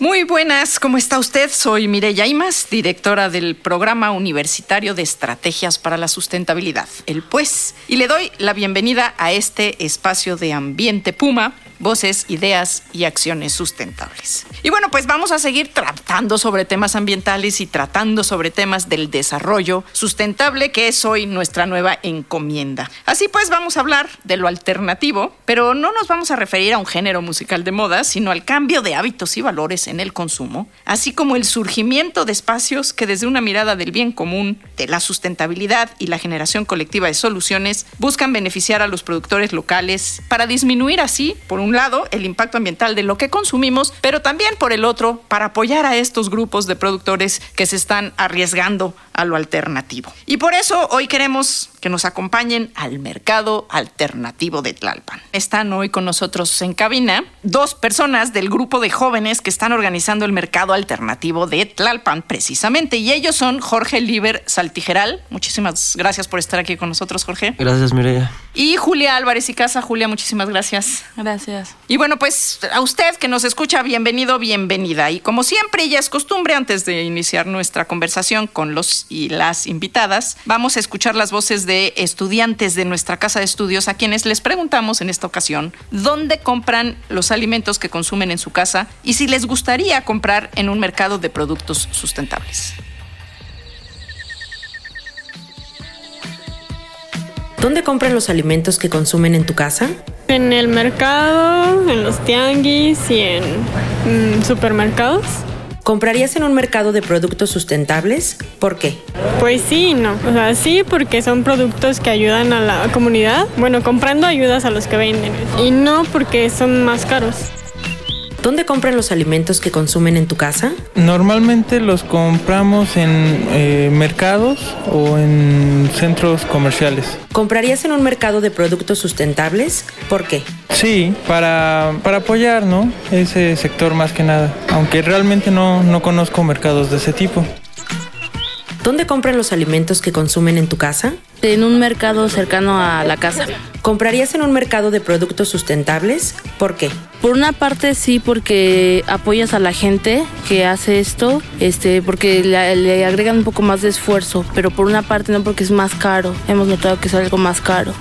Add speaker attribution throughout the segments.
Speaker 1: Muy buenas, ¿cómo está usted? Soy Mireya Imas, directora del Programa Universitario de Estrategias para la Sustentabilidad, el PUES, y le doy la bienvenida a este espacio de Ambiente Puma, voces, ideas y acciones sustentables. Y bueno, pues vamos a seguir tratando sobre temas ambientales y tratando sobre temas del desarrollo sustentable, que es hoy nuestra nueva encomienda. Así pues, vamos a hablar de lo alternativo, pero no nos vamos a referir a un género musical de moda, sino al cambio de hábitos y valores en el consumo, así como el surgimiento de espacios que desde una mirada del bien común, de la sustentabilidad y la generación colectiva de soluciones, buscan beneficiar a los productores locales para disminuir así, por un lado, el impacto ambiental de lo que consumimos, pero también por el otro, para apoyar a estos grupos de productores que se están arriesgando a lo alternativo. Y por eso hoy queremos que nos acompañen al mercado alternativo de Tlalpan. Están hoy con nosotros en cabina dos personas del grupo de jóvenes que están organizando el mercado alternativo de Tlalpan precisamente y ellos son Jorge Liber Saltijeral. Muchísimas gracias por estar aquí con nosotros, Jorge.
Speaker 2: Gracias, Mireya.
Speaker 1: Y Julia Álvarez y Casa. Julia, muchísimas gracias.
Speaker 3: Gracias.
Speaker 1: Y bueno, pues a usted que nos escucha, bienvenido, bienvenida. Y como siempre, ya es costumbre, antes de iniciar nuestra conversación con los y las invitadas, vamos a escuchar las voces de estudiantes de nuestra casa de estudios a quienes les preguntamos en esta ocasión dónde compran los alimentos que consumen en su casa y si les gustaría comprar en un mercado de productos sustentables.
Speaker 4: ¿Dónde compran los alimentos que consumen en tu casa?
Speaker 3: En el mercado, en los tianguis y en mm, supermercados.
Speaker 4: ¿Comprarías en un mercado de productos sustentables? ¿Por qué?
Speaker 3: Pues sí, no. O sea, sí, porque son productos que ayudan a la comunidad. Bueno, comprando ayudas a los que venden. Y no porque son más caros.
Speaker 4: ¿Dónde compran los alimentos que consumen en tu casa?
Speaker 5: Normalmente los compramos en eh, mercados o en centros comerciales.
Speaker 4: ¿Comprarías en un mercado de productos sustentables? ¿Por qué?
Speaker 5: Sí, para, para apoyar ¿no? ese sector más que nada, aunque realmente no, no conozco mercados de ese tipo.
Speaker 4: ¿Dónde compran los alimentos que consumen en tu casa?
Speaker 6: En un mercado cercano a la casa.
Speaker 4: ¿Comprarías en un mercado de productos sustentables? ¿Por qué?
Speaker 6: Por una parte sí, porque apoyas a la gente que hace esto, este, porque le, le agregan un poco más de esfuerzo, pero por una parte no porque es más caro. Hemos notado que es algo más caro.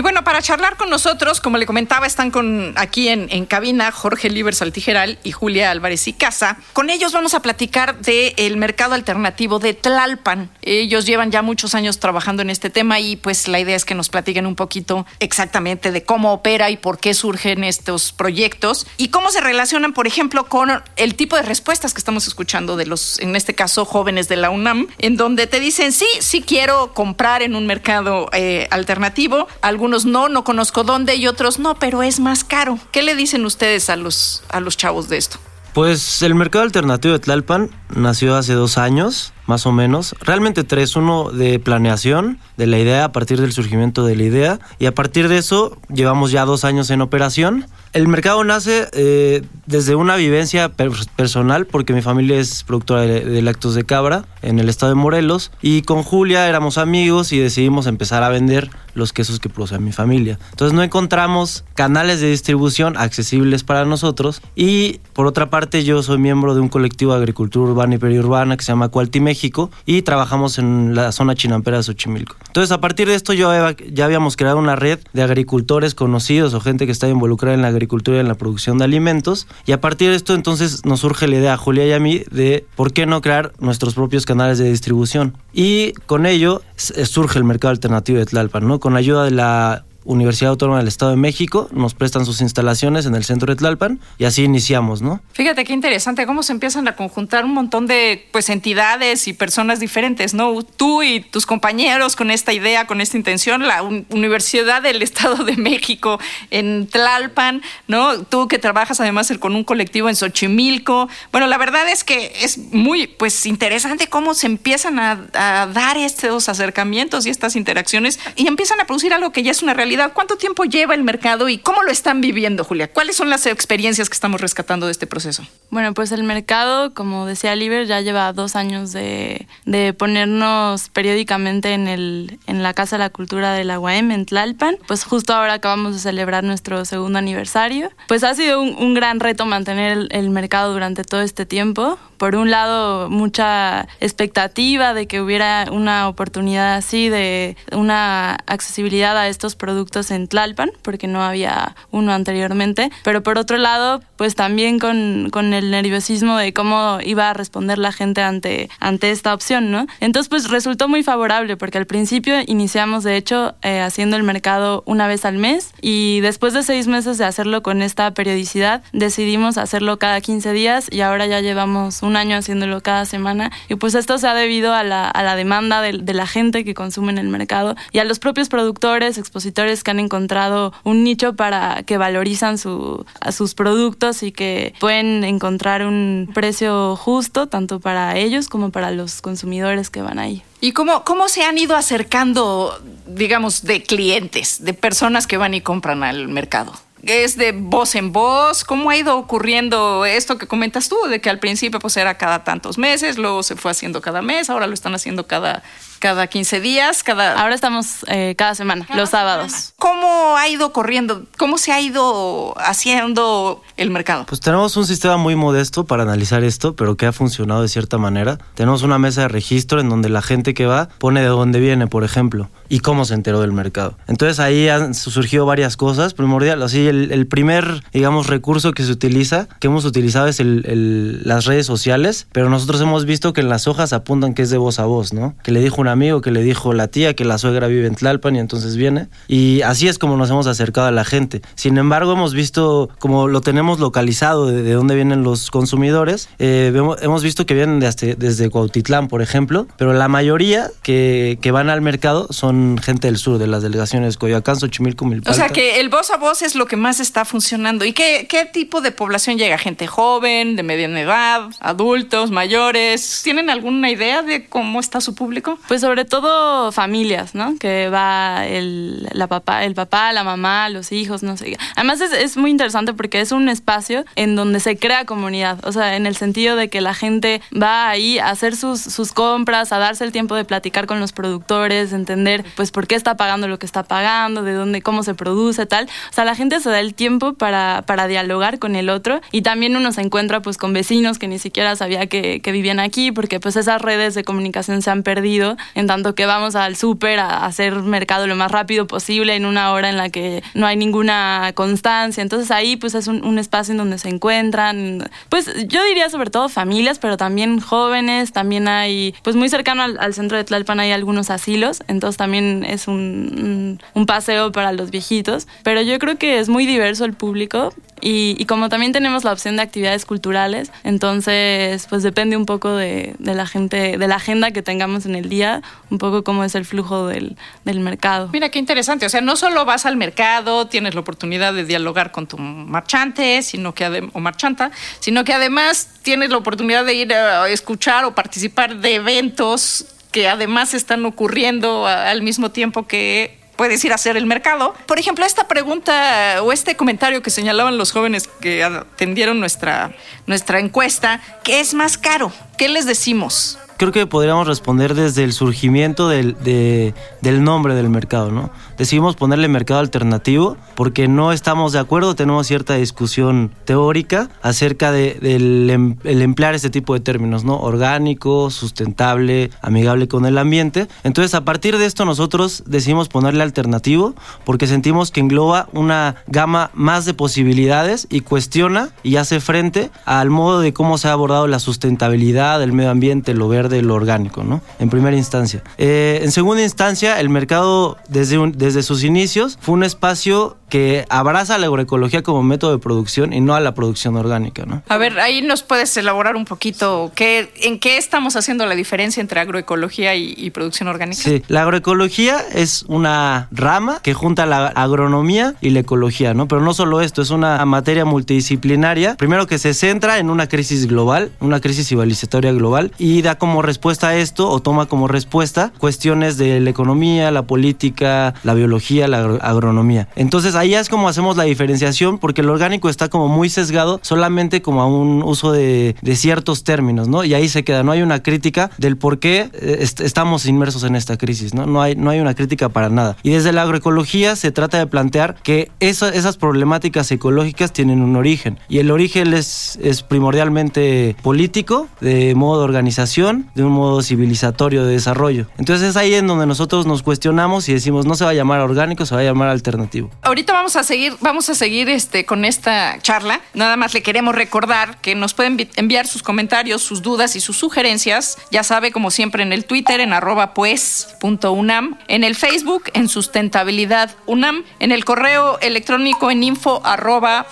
Speaker 1: Y bueno, para charlar con nosotros, como le comentaba, están con aquí en, cabina Jorge Liber Saltijeral y Julia Álvarez y Casa. Con ellos vamos a platicar del mercado alternativo de Tlalpan. Ellos llevan ya muchos años trabajando en este tema y pues la idea es que nos platiquen un poquito exactamente de cómo opera y por qué surgen estos proyectos y cómo se relacionan, por ejemplo, con el tipo de respuestas que estamos escuchando de los, en este caso, jóvenes de la UNAM, en donde te dicen, sí, sí quiero comprar en un mercado eh, alternativo. Algunos no, no conozco dónde y otros no, pero es más caro. ¿Qué le dicen ustedes a los, a los chavos de esto?
Speaker 2: Pues el mercado alternativo de Tlalpan nació hace dos años, más o menos. Realmente tres, uno de planeación de la idea a partir del surgimiento de la idea y a partir de eso llevamos ya dos años en operación. El mercado nace eh, desde una vivencia per personal porque mi familia es productora de, de lácteos de cabra en el estado de Morelos y con Julia éramos amigos y decidimos empezar a vender los quesos que produce mi familia. Entonces no encontramos canales de distribución accesibles para nosotros y por otra parte yo soy miembro de un colectivo de agricultura urbana y periurbana que se llama Cualti México y trabajamos en la zona chinampera de Xochimilco. Entonces a partir de esto yo ya habíamos creado una red de agricultores conocidos o gente que está involucrada en la agricultura y en la producción de alimentos y a partir de esto entonces nos surge la idea a Julia y a mí de por qué no crear nuestros propios canales de distribución y con ello surge el mercado alternativo de Tlalpan, ¿no? Con ayuda de la Universidad Autónoma del Estado de México, nos prestan sus instalaciones en el centro de Tlalpan y así iniciamos, ¿no?
Speaker 1: Fíjate qué interesante cómo se empiezan a conjuntar un montón de pues entidades y personas diferentes, ¿no? Tú y tus compañeros con esta idea, con esta intención, la Universidad del Estado de México en Tlalpan, ¿no? Tú que trabajas además con un colectivo en Xochimilco. Bueno, la verdad es que es muy pues interesante cómo se empiezan a, a dar estos acercamientos y estas interacciones y empiezan a producir algo que ya es una realidad. ¿Cuánto tiempo lleva el mercado y cómo lo están viviendo, Julia? ¿Cuáles son las experiencias que estamos rescatando de este proceso?
Speaker 6: Bueno, pues el mercado, como decía Liber, ya lleva dos años de, de ponernos periódicamente en, el, en la Casa de la Cultura de la UAM en Tlalpan. Pues justo ahora acabamos de celebrar nuestro segundo aniversario. Pues ha sido un, gran reto mantener el mercado durante todo este tiempo. Por un lado, mucha expectativa de que hubiera una oportunidad así, de una accesibilidad a estos productos en Tlalpan, porque no había uno anteriormente. Pero por otro lado, pues también con, con el nerviosismo de cómo iba a responder la gente ante, ante esta opción, ¿no? Entonces, pues resultó muy favorable, porque al principio iniciamos, de hecho, eh, haciendo el mercado una vez al mes y después de seis meses de hacerlo con esta periodicidad, decidimos hacerlo cada 15 días y ahora ya llevamos un año haciéndolo cada semana. Y pues esto se ha debido a la, a la demanda de, de la gente que consume en el mercado y a los propios productores, expositores que han encontrado un nicho para que valorizan su, a sus productos y que pueden encontrar un precio justo tanto para ellos como para los consumidores que van ahí.
Speaker 1: ¿Y cómo, cómo se han ido acercando, digamos, de clientes, de personas que van y compran al mercado? Es de voz en voz. ¿Cómo ha ido ocurriendo esto que comentas tú? De que al principio pues era cada tantos meses, luego se fue haciendo cada mes, ahora lo están haciendo cada, cada 15 días, cada...
Speaker 6: Ahora estamos eh, cada semana, los sábados.
Speaker 1: ¿Cómo ha ido corriendo? ¿Cómo se ha ido haciendo el mercado?
Speaker 2: Pues tenemos un sistema muy modesto para analizar esto, pero que ha funcionado de cierta manera. Tenemos una mesa de registro en donde la gente que va pone de dónde viene, por ejemplo, y cómo se enteró del mercado. Entonces ahí han surgido varias cosas. Primordial, así el, primer, digamos, recurso que se utiliza, que hemos utilizado es el, las redes sociales, pero nosotros hemos visto que en las hojas apuntan que es de voz a voz, ¿no? Que le dijo una amigo que le dijo la tía que la suegra vive en Tlalpan y entonces viene. Y así es como nos hemos acercado a la gente. Sin embargo, hemos visto, como lo tenemos localizado de, dónde vienen los consumidores, eh, hemos visto que vienen desde, desde Cuautitlán, por ejemplo, pero la mayoría que, que, van al mercado son gente del sur, de las delegaciones Coyoacán, Xochimilco, Milpalta.
Speaker 1: O sea que el voz a voz es lo que más está funcionando. ¿Y qué, qué tipo de población llega? ¿Gente joven, de mediana edad, adultos, mayores? ¿Tienen alguna idea de cómo está su público?
Speaker 6: Pues sobre todo familias, ¿no? Que va el, la papá, el papá, la mamá, los hijos, no sé. Además es, es, muy interesante porque es un espacio en donde se crea comunidad, o sea, en el sentido de que la gente va ahí a hacer sus, sus compras, a darse el tiempo de platicar con los productores, entender pues por qué está pagando lo que está pagando, de dónde, cómo se produce, tal. O sea, la gente se da el tiempo para, para dialogar con el otro y también uno se encuentra pues con vecinos que ni siquiera sabía que, que vivían aquí porque pues esas redes de comunicación se han perdido en tanto que vamos al súper a hacer mercado lo más rápido posible en una hora en la que no hay ninguna constancia. Entonces ahí pues es un, espacio en donde se encuentran, pues yo diría sobre todo familias, pero también jóvenes, también hay, pues muy cercano al, centro de Tlalpan hay algunos asilos, entonces también es un, un paseo para los viejitos, pero yo creo que es muy diverso el público y, como también tenemos la opción de actividades culturales, entonces pues depende un poco de, la gente, de la agenda que tengamos en el día, un poco cómo es el flujo del, mercado.
Speaker 1: Mira qué interesante, o sea, no solo vas al mercado, tienes la oportunidad de dialogar con tu marchante, sino que o marchanta, sino que además tienes la oportunidad de ir a escuchar o participar de eventos que además están ocurriendo al mismo tiempo que puedes ir a hacer el mercado. Por ejemplo, esta pregunta o este comentario que señalaban los jóvenes que atendieron nuestra, nuestra encuesta, ¿qué es más caro? ¿Qué les decimos?
Speaker 2: creo que podríamos responder desde el surgimiento del, del, nombre del mercado, ¿no? Decidimos ponerle mercado alternativo porque no estamos de acuerdo, tenemos cierta discusión teórica acerca del em, el emplear este tipo de términos, ¿no? Orgánico, sustentable, amigable con el ambiente. Entonces, a partir de esto nosotros decidimos ponerle alternativo porque sentimos que engloba una gama más de posibilidades y cuestiona y hace frente al modo de cómo se ha abordado la sustentabilidad, el medio ambiente, lo verde de lo orgánico, ¿no? En primera instancia. Eh, en segunda instancia, el mercado desde, desde sus inicios fue un espacio que abraza la agroecología como método de producción y no a la producción orgánica, ¿no?
Speaker 1: A ver, ahí nos puedes elaborar un poquito qué, en qué estamos haciendo la diferencia entre agroecología y, producción orgánica.
Speaker 2: Sí, la agroecología es una rama que junta la agronomía y la ecología, ¿no? Pero no solo esto, es una materia multidisciplinaria, primero que se centra en una crisis global, una crisis civilizatoria global, y da como respuesta a esto, o toma como respuesta, cuestiones de la economía, la política, la biología, la agronomía. Entonces, ahí es como hacemos la diferenciación porque el orgánico está como muy sesgado solamente como a un uso de, ciertos términos, ¿no? Y ahí se queda, no hay una crítica del por qué eh, estamos inmersos en esta crisis, ¿no? No hay, no hay una crítica para nada. Y desde la agroecología se trata de plantear que esas problemáticas ecológicas tienen un origen y el origen es, es primordialmente político, de modo de organización, de un modo civilizatorio de desarrollo. Entonces es ahí en donde nosotros nos cuestionamos y decimos no se va a llamar orgánico, se va a llamar alternativo.
Speaker 1: Ahorita vamos a seguir, vamos a seguir este, con esta charla. Nada más le queremos recordar que nos pueden enviar sus comentarios, sus dudas y sus sugerencias. Ya sabe, como siempre, en el Twitter, en arroba pues.unam, en el Facebook, en sustentabilidad UNAM, en el correo electrónico en info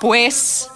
Speaker 1: pues.unam.mx.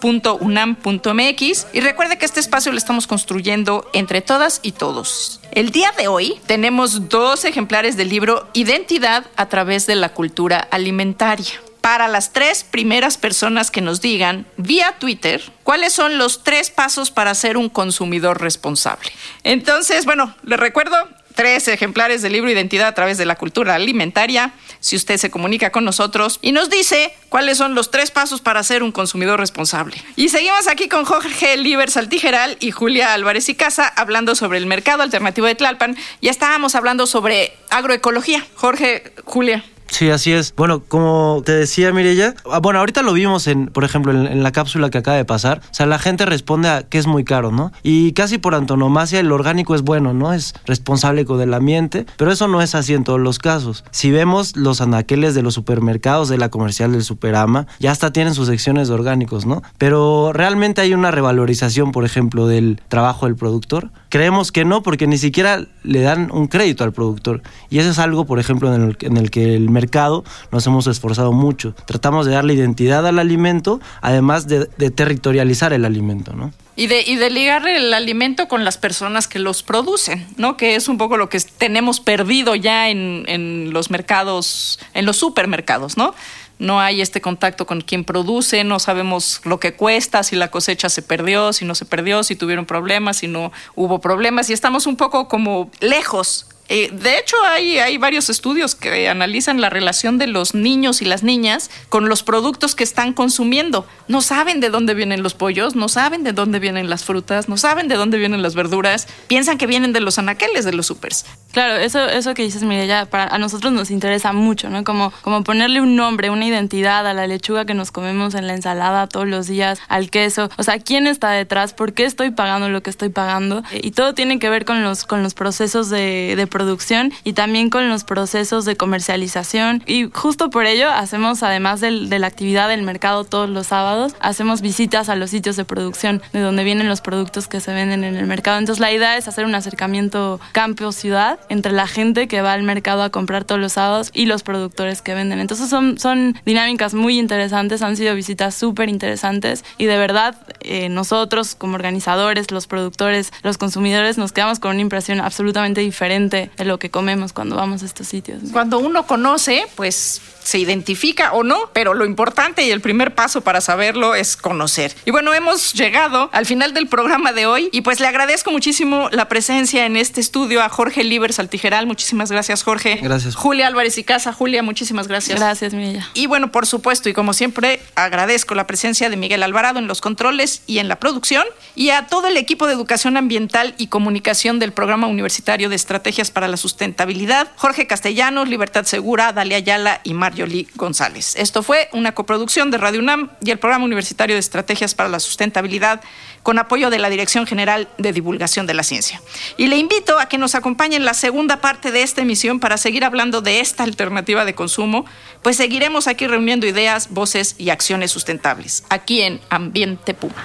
Speaker 1: Y recuerde que este espacio lo estamos construyendo entre todas y todos. El día de hoy tenemos dos ejemplares del libro Identidad a través de la cultura alimentaria para las tres primeras personas que nos digan vía Twitter cuáles son los tres pasos para ser un consumidor responsable. Entonces, bueno, les recuerdo, tres ejemplares del libro Identidad a través de la cultura alimentaria. Si usted se comunica con nosotros y nos dice cuáles son los tres pasos para ser un consumidor responsable. Y seguimos aquí con Jorge Liber Saltigeral y Julia Álvarez y Casa hablando sobre el mercado alternativo de Tlalpan. Ya estábamos hablando sobre agroecología. Jorge, Julia.
Speaker 2: Sí, así es. Bueno, como te decía Mirella, ah, bueno, ahorita lo vimos en, por ejemplo, en, la cápsula que acaba de pasar. O sea, la gente responde a que es muy caro, ¿no? Y casi por antonomasia el orgánico es bueno, ¿no? Es responsable con el ambiente, pero eso no es así en todos los casos. Si vemos los anaqueles de los supermercados, de la comercial del Superama, ya hasta tienen sus secciones de orgánicos, ¿no? Pero realmente hay una revalorización, por ejemplo, del trabajo del productor. Creemos que no, porque ni siquiera le dan un crédito al productor. Y eso es algo, por ejemplo, en el, en el que el mercado nos hemos esforzado mucho. Tratamos de darle identidad al alimento, además de, territorializar el alimento, ¿no?
Speaker 1: Y de, y de ligar el alimento con las personas que los producen, ¿no? Que es un poco lo que tenemos perdido ya en, en los mercados, en los supermercados, ¿no? No hay este contacto con quien produce, no sabemos lo que cuesta, si la cosecha se perdió, si no se perdió, si tuvieron problemas, si no hubo problemas, y estamos un poco como lejos eh, de hecho, hay, hay varios estudios que analizan la relación de los niños y las niñas con los productos que están consumiendo. No saben de dónde vienen los pollos, no saben de dónde vienen las frutas, no saben de dónde vienen las verduras, piensan que vienen de los anaqueles de los supers.
Speaker 6: Claro, eso, eso que dices, ya para a nosotros nos interesa mucho, ¿no? Como, como ponerle un nombre, una identidad a la lechuga que nos comemos en la ensalada todos los días, al queso. O sea, ¿quién está detrás? ¿Por qué estoy pagando lo que estoy pagando? Y todo tiene que ver con los, con los procesos de, de producción y también con los procesos de comercialización. Y justo por ello hacemos, además del, de la actividad del mercado todos los sábados, hacemos visitas a los sitios de producción de donde vienen los productos que se venden en el mercado. Entonces la idea es hacer un acercamiento campo-ciudad entre la gente que va al mercado a comprar todos los sábados y los productores que venden. Entonces son, son dinámicas muy interesantes, han sido visitas súper interesantes y de verdad eh, nosotros como organizadores, los productores, los consumidores nos quedamos con una impresión absolutamente diferente de lo que comemos cuando vamos a estos sitios.
Speaker 1: Cuando uno conoce, pues se identifica o no, pero lo importante y el primer paso para saberlo es conocer. Y bueno, hemos llegado al final del programa de hoy y pues le agradezco muchísimo la presencia en este estudio a Jorge Liber Saltijeral. Muchísimas gracias, Jorge.
Speaker 2: Gracias.
Speaker 1: Julia Álvarez y Casa. Julia, muchísimas gracias.
Speaker 6: Gracias, Milla.
Speaker 1: Y bueno, por supuesto, y como siempre, agradezco la presencia de Miguel Alvarado en los controles y en la producción y a todo el equipo de educación ambiental y comunicación del Programa Universitario de Estrategias para la Sustentabilidad, Jorge Castellanos, Libertad Segura, Dalia Ayala y Mar Yoli González. Esto fue una coproducción de Radio UNAM y el Programa Universitario de Estrategias para la Sustentabilidad con apoyo de la Dirección General de Divulgación de la Ciencia. Y le invito a que nos acompañe en la segunda parte de esta emisión para seguir hablando de esta alternativa de consumo, pues seguiremos aquí reuniendo ideas, voces y acciones sustentables, aquí en Ambiente Puma.